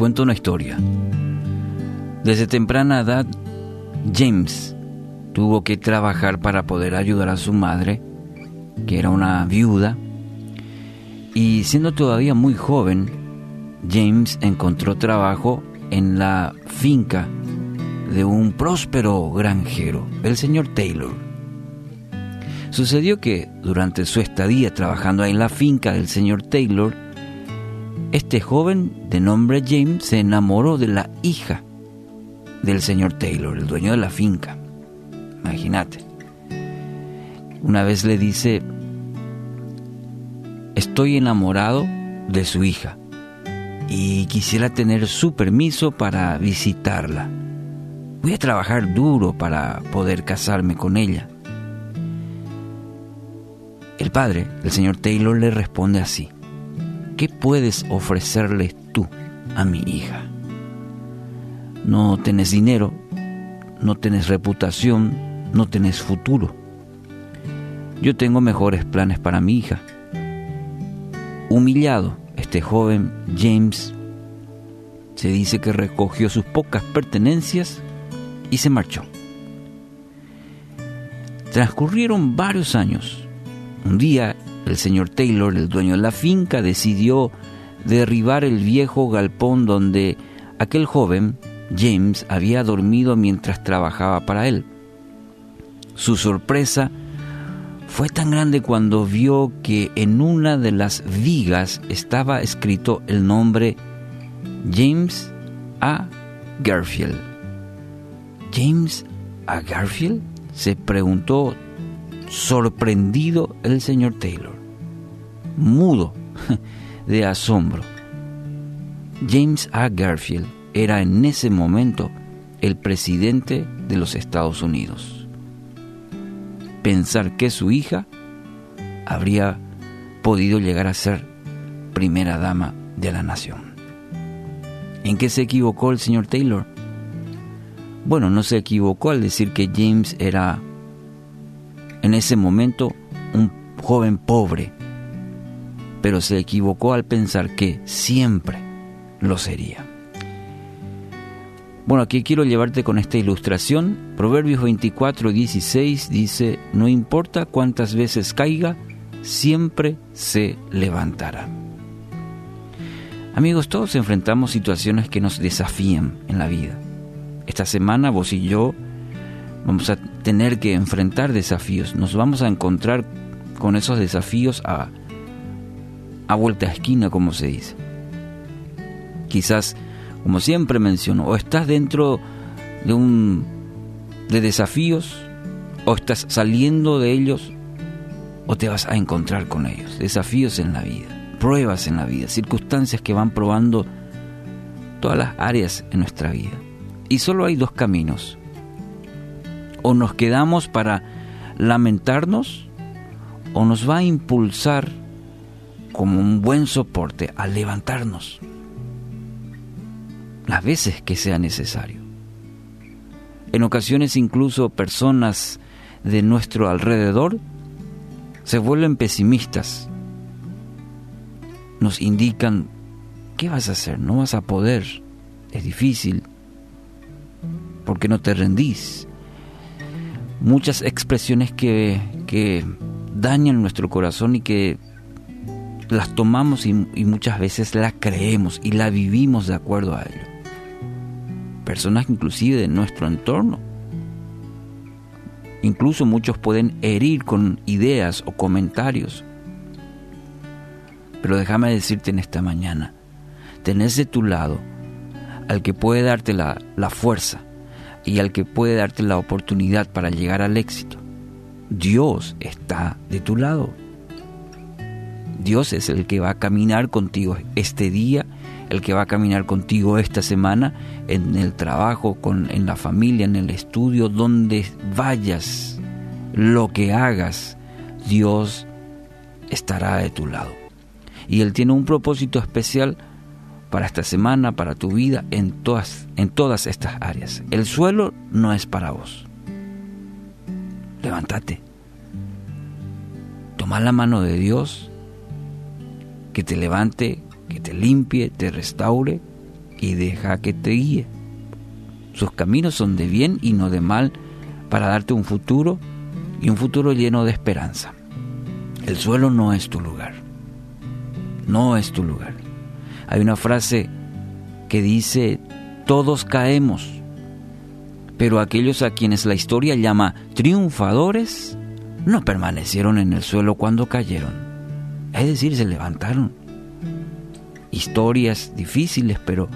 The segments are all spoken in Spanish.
cuento una historia. Desde temprana edad, James tuvo que trabajar para poder ayudar a su madre, que era una viuda, y siendo todavía muy joven, James encontró trabajo en la finca de un próspero granjero, el señor Taylor. Sucedió que durante su estadía trabajando en la finca del señor Taylor, este joven de nombre James se enamoró de la hija del señor Taylor, el dueño de la finca. Imagínate. Una vez le dice, estoy enamorado de su hija y quisiera tener su permiso para visitarla. Voy a trabajar duro para poder casarme con ella. El padre, el señor Taylor, le responde así. ¿Qué puedes ofrecerle tú a mi hija? No tenés dinero, no tenés reputación, no tenés futuro. Yo tengo mejores planes para mi hija. Humillado, este joven James se dice que recogió sus pocas pertenencias y se marchó. Transcurrieron varios años. Un día el señor Taylor, el dueño de la finca, decidió derribar el viejo galpón donde aquel joven, James, había dormido mientras trabajaba para él. Su sorpresa fue tan grande cuando vio que en una de las vigas estaba escrito el nombre James A. Garfield. ¿James A. Garfield? se preguntó sorprendido el señor Taylor, mudo de asombro. James A. Garfield era en ese momento el presidente de los Estados Unidos. Pensar que su hija habría podido llegar a ser primera dama de la nación. ¿En qué se equivocó el señor Taylor? Bueno, no se equivocó al decir que James era en ese momento un joven pobre, pero se equivocó al pensar que siempre lo sería. Bueno, aquí quiero llevarte con esta ilustración. Proverbios 24, 16 dice, no importa cuántas veces caiga, siempre se levantará. Amigos, todos enfrentamos situaciones que nos desafían en la vida. Esta semana vos y yo vamos a tener que enfrentar desafíos, nos vamos a encontrar con esos desafíos a, a vuelta a esquina, como se dice. Quizás, como siempre menciono, o estás dentro de un de desafíos, o estás saliendo de ellos, o te vas a encontrar con ellos. Desafíos en la vida, pruebas en la vida, circunstancias que van probando todas las áreas en nuestra vida. Y solo hay dos caminos o nos quedamos para lamentarnos o nos va a impulsar como un buen soporte a levantarnos las veces que sea necesario. En ocasiones incluso personas de nuestro alrededor se vuelven pesimistas. Nos indican, ¿qué vas a hacer? No vas a poder, es difícil, porque no te rendís, muchas expresiones que, que dañan nuestro corazón y que las tomamos y, muchas veces las creemos y la vivimos de acuerdo a ello. Personas inclusive de nuestro entorno. Incluso muchos pueden herir con ideas o comentarios. Pero déjame decirte en esta mañana, tenés de tu lado al que puede darte la, la fuerza, y al que puede darte la oportunidad para llegar al éxito. Dios está de tu lado. Dios es el que va a caminar contigo este día, el que va a caminar contigo esta semana, en el trabajo, con, en la familia, en el estudio, donde vayas, lo que hagas, Dios estará de tu lado. Y Él tiene un propósito especial para esta semana, para tu vida, en todas, en todas estas áreas. El suelo no es para vos. Levántate. Toma la mano de Dios que te levante, que te limpie, te restaure y deja que te guíe. Sus caminos son de bien y no de mal para darte un futuro y un futuro lleno de esperanza. El suelo no es tu lugar. No es tu lugar. Hay una frase que dice, todos caemos, pero aquellos a quienes la historia llama triunfadores no permanecieron en el suelo cuando cayeron. Es decir, se levantaron. Historias difíciles, pero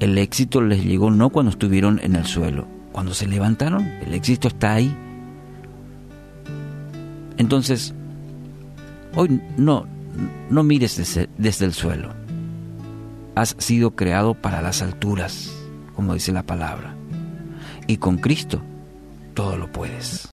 el éxito les llegó no cuando estuvieron en el suelo, cuando se levantaron, el éxito está ahí. Entonces, hoy no, no mires desde, desde el suelo. Has sido creado para las alturas, como dice la palabra. Y con Cristo todo lo puedes.